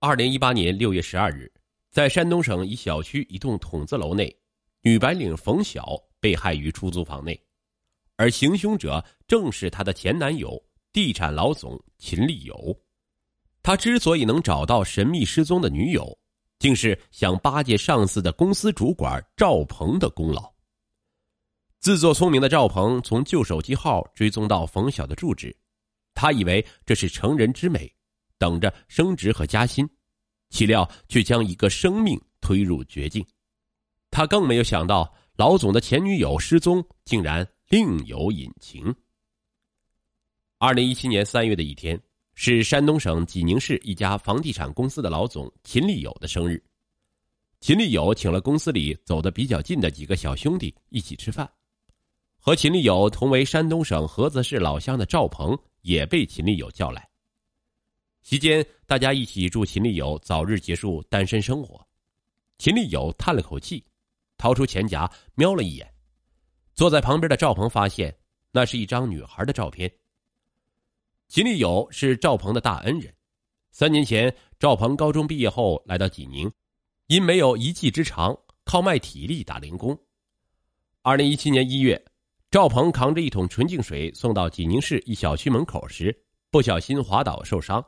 二零一八年六月十二日，在山东省一小区一栋筒子楼内，女白领冯晓被害于出租房内，而行凶者正是她的前男友地产老总秦立友。他之所以能找到神秘失踪的女友，竟是想巴结上司的公司主管赵鹏的功劳。自作聪明的赵鹏从旧手机号追踪到冯晓的住址，他以为这是成人之美。等着升职和加薪，岂料却将一个生命推入绝境。他更没有想到，老总的前女友失踪，竟然另有隐情。二零一七年三月的一天，是山东省济宁市一家房地产公司的老总秦立友的生日。秦立友请了公司里走得比较近的几个小兄弟一起吃饭，和秦立友同为山东省菏泽市老乡的赵鹏也被秦立友叫来。期间，大家一起祝秦立友早日结束单身生活。秦立友叹了口气，掏出钱夹瞄了一眼。坐在旁边的赵鹏发现，那是一张女孩的照片。秦立友是赵鹏的大恩人。三年前，赵鹏高中毕业后来到济宁，因没有一技之长，靠卖体力打零工。二零一七年一月，赵鹏扛着一桶纯净水送到济宁市一小区门口时，不小心滑倒受伤。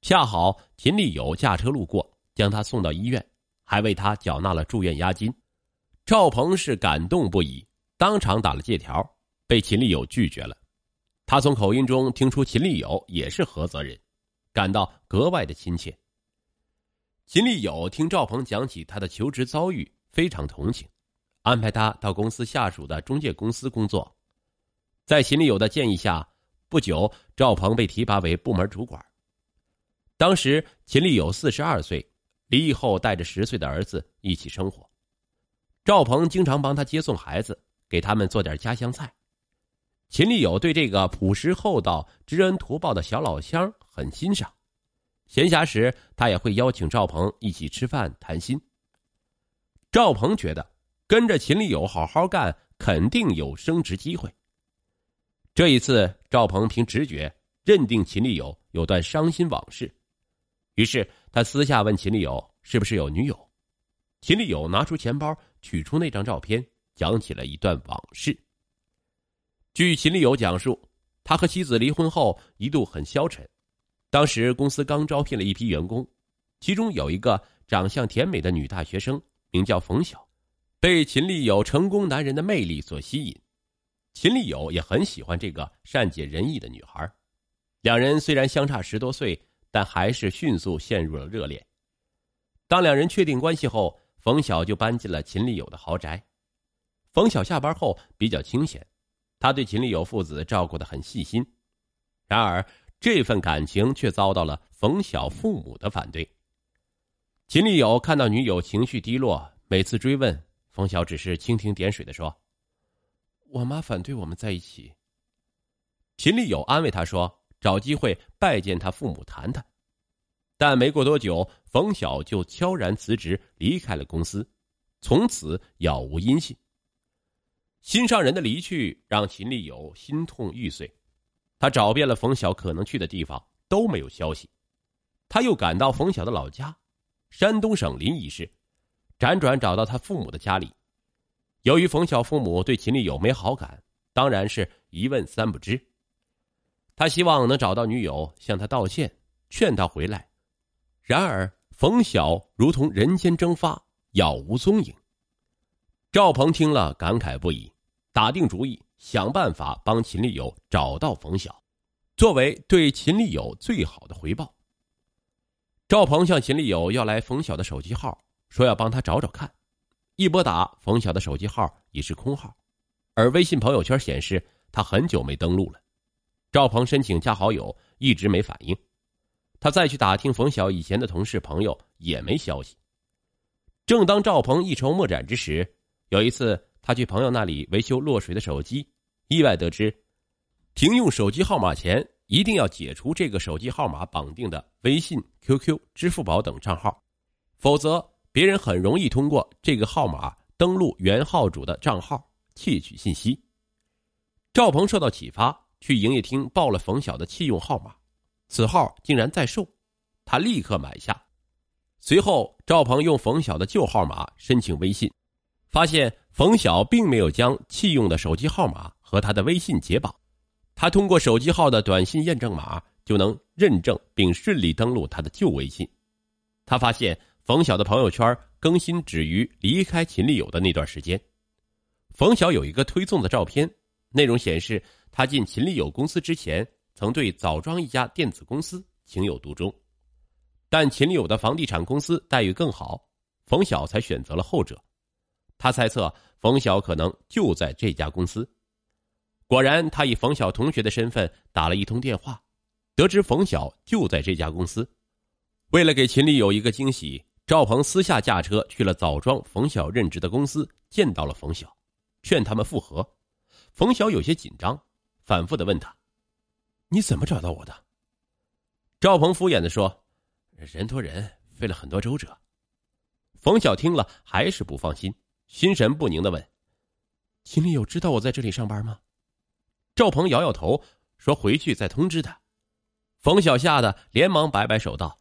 恰好秦立友驾车路过，将他送到医院，还为他缴纳了住院押金。赵鹏是感动不已，当场打了借条，被秦立友拒绝了。他从口音中听出秦立友也是菏泽人，感到格外的亲切。秦立友听赵鹏讲起他的求职遭遇，非常同情，安排他到公司下属的中介公司工作。在秦立友的建议下，不久赵鹏被提拔为部门主管。当时秦立友四十二岁，离异后带着十岁的儿子一起生活。赵鹏经常帮他接送孩子，给他们做点家乡菜。秦立友对这个朴实厚道、知恩图报的小老乡很欣赏，闲暇时他也会邀请赵鹏一起吃饭谈心。赵鹏觉得跟着秦立友好好干，肯定有升职机会。这一次，赵鹏凭直觉认定秦立友有段伤心往事。于是他私下问秦立友是不是有女友，秦立友拿出钱包，取出那张照片，讲起了一段往事。据秦立友讲述，他和妻子离婚后一度很消沉，当时公司刚招聘了一批员工，其中有一个长相甜美的女大学生，名叫冯晓，被秦立友成功男人的魅力所吸引，秦立友也很喜欢这个善解人意的女孩，两人虽然相差十多岁。但还是迅速陷入了热恋。当两人确定关系后，冯晓就搬进了秦立友的豪宅。冯晓下班后比较清闲，他对秦立友父子照顾的很细心。然而，这份感情却遭到了冯晓父母的反对。秦立友看到女友情绪低落，每次追问，冯晓只是蜻蜓点水的说：“我妈反对我们在一起。”秦立友安慰他说。找机会拜见他父母谈谈，但没过多久，冯晓就悄然辞职离开了公司，从此杳无音信。心上人的离去让秦立友心痛欲碎，他找遍了冯晓可能去的地方都没有消息，他又赶到冯晓的老家，山东省临沂市，辗转找到他父母的家里。由于冯晓父母对秦立友没好感，当然是一问三不知。他希望能找到女友，向她道歉，劝她回来。然而，冯晓如同人间蒸发，杳无踪影。赵鹏听了，感慨不已，打定主意想办法帮秦立友找到冯晓，作为对秦立友最好的回报。赵鹏向秦立友要来冯晓的手机号，说要帮他找找看。一拨打，冯晓的手机号已是空号，而微信朋友圈显示他很久没登录了。赵鹏申请加好友，一直没反应。他再去打听冯晓以前的同事朋友，也没消息。正当赵鹏一筹莫展之时，有一次他去朋友那里维修落水的手机，意外得知，停用手机号码前一定要解除这个手机号码绑定的微信、QQ、支付宝等账号，否则别人很容易通过这个号码登录原号主的账号窃取信息。赵鹏受到启发。去营业厅报了冯晓的弃用号码，此号竟然在售，他立刻买下。随后，赵鹏用冯晓的旧号码申请微信，发现冯晓并没有将弃用的手机号码和他的微信解绑。他通过手机号的短信验证码就能认证并顺利登录他的旧微信。他发现冯晓的朋友圈更新止于离开秦立友的那段时间。冯晓有一个推送的照片，内容显示他进秦立友公司之前曾对枣庄一家电子公司情有独钟。但秦立友的房地产公司待遇更好，冯晓才选择了后者。他猜测冯晓可能就在这家公司。果然，他以冯晓同学的身份打了一通电话，得知冯晓就在这家公司。为了给秦立友一个惊喜，赵鹏私下驾车去了枣庄冯晓任职的公司，见到了冯晓，劝他们复合。冯晓有些紧张，反复的问他：“你怎么找到我的？”赵鹏敷衍的说。人托人，费了很多周折。冯晓听了还是不放心，心神不宁的问：“秦丽有知道我在这里上班吗？”赵鹏摇摇头，说：“回去再通知他。”冯晓吓得连忙摆摆手道：“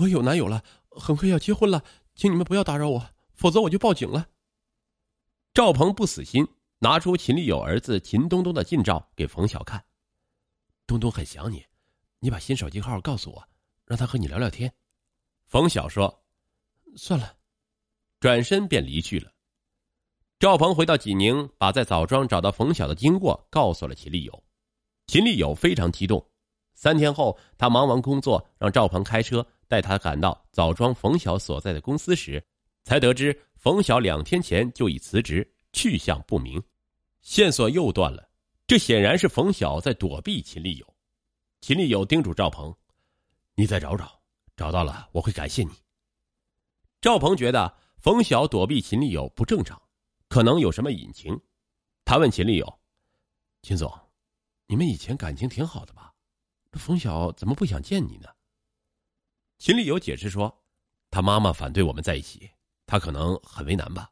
我有男友了，很快要结婚了，请你们不要打扰我，否则我就报警了。”赵鹏不死心，拿出秦立友儿子秦东东的近照给冯晓看：“东东很想你，你把新手机号告诉我。”让他和你聊聊天，冯晓说：“算了。”转身便离去了。赵鹏回到济宁，把在枣庄找到冯晓的经过告诉了秦立友。秦立友非常激动。三天后，他忙完工作，让赵鹏开车带他赶到枣庄冯晓所在的公司时，才得知冯晓两天前就已辞职，去向不明，线索又断了。这显然是冯晓在躲避秦立友。秦立友叮嘱赵鹏。你再找找，找到了我会感谢你。赵鹏觉得冯晓躲避秦立友不正常，可能有什么隐情。他问秦立友：“秦总，你们以前感情挺好的吧？这冯晓怎么不想见你呢？”秦立友解释说：“他妈妈反对我们在一起，他可能很为难吧。”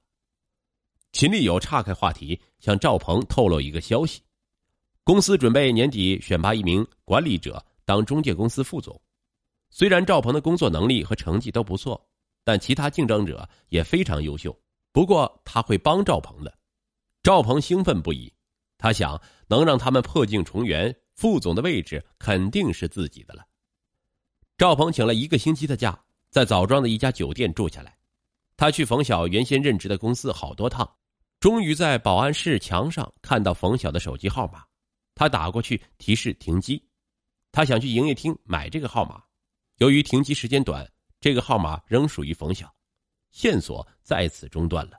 秦立友岔开话题，向赵鹏透露一个消息：公司准备年底选拔一名管理者当中介公司副总。虽然赵鹏的工作能力和成绩都不错，但其他竞争者也非常优秀。不过他会帮赵鹏的。赵鹏兴奋不已，他想能让他们破镜重圆，副总的位置肯定是自己的了。赵鹏请了一个星期的假，在枣庄的一家酒店住下来。他去冯晓原先任职的公司好多趟，终于在保安室墙上看到冯晓的手机号码。他打过去提示停机，他想去营业厅买这个号码。由于停机时间短，这个号码仍属于冯晓，线索再次中断了。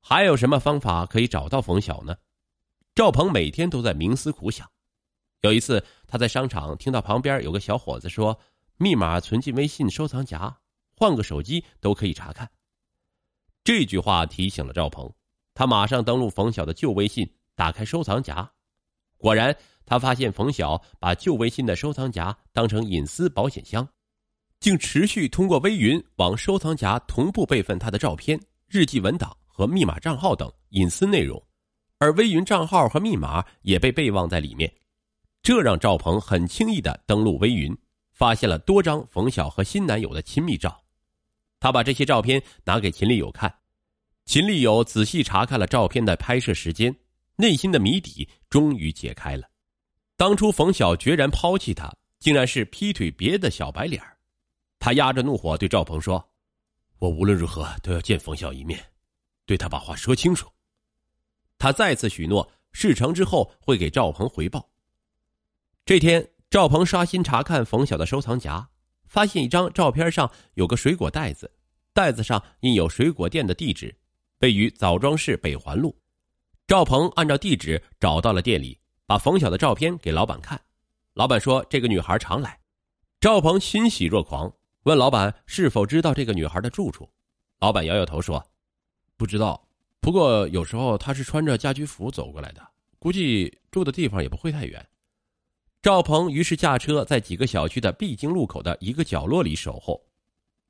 还有什么方法可以找到冯晓呢？赵鹏每天都在冥思苦想。有一次，他在商场听到旁边有个小伙子说：“密码存进微信收藏夹，换个手机都可以查看。”这句话提醒了赵鹏，他马上登录冯晓的旧微信，打开收藏夹，果然。他发现冯晓把旧微信的收藏夹当成隐私保险箱，竟持续通过微云往收藏夹同步备份他的照片、日记文档和密码账号等隐私内容，而微云账号和密码也被备忘在里面。这让赵鹏很轻易的登录微云，发现了多张冯晓和新男友的亲密照。他把这些照片拿给秦立友看，秦立友仔细查看了照片的拍摄时间，内心的谜底终于解开了。当初冯晓决然抛弃他，竟然是劈腿别的小白脸他压着怒火对赵鹏说：“我无论如何都要见冯晓一面，对他把话说清楚。”他再次许诺，事成之后会给赵鹏回报。这天，赵鹏刷新查看冯晓的收藏夹，发现一张照片上有个水果袋子，袋子上印有水果店的地址，位于枣庄市北环路。赵鹏按照地址找到了店里。把冯晓的照片给老板看，老板说这个女孩常来。赵鹏欣喜若狂，问老板是否知道这个女孩的住处。老板摇摇头说：“不知道，不过有时候她是穿着家居服走过来的，估计住的地方也不会太远。”赵鹏于是驾车在几个小区的必经路口的一个角落里守候。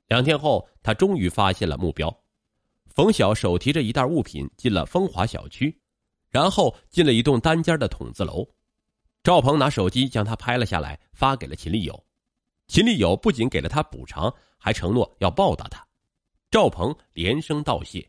两天后，他终于发现了目标。冯晓手提着一袋物品进了风华小区。然后进了一栋单间的筒子楼，赵鹏拿手机将他拍了下来，发给了秦立友。秦立友不仅给了他补偿，还承诺要报答他。赵鹏连声道谢。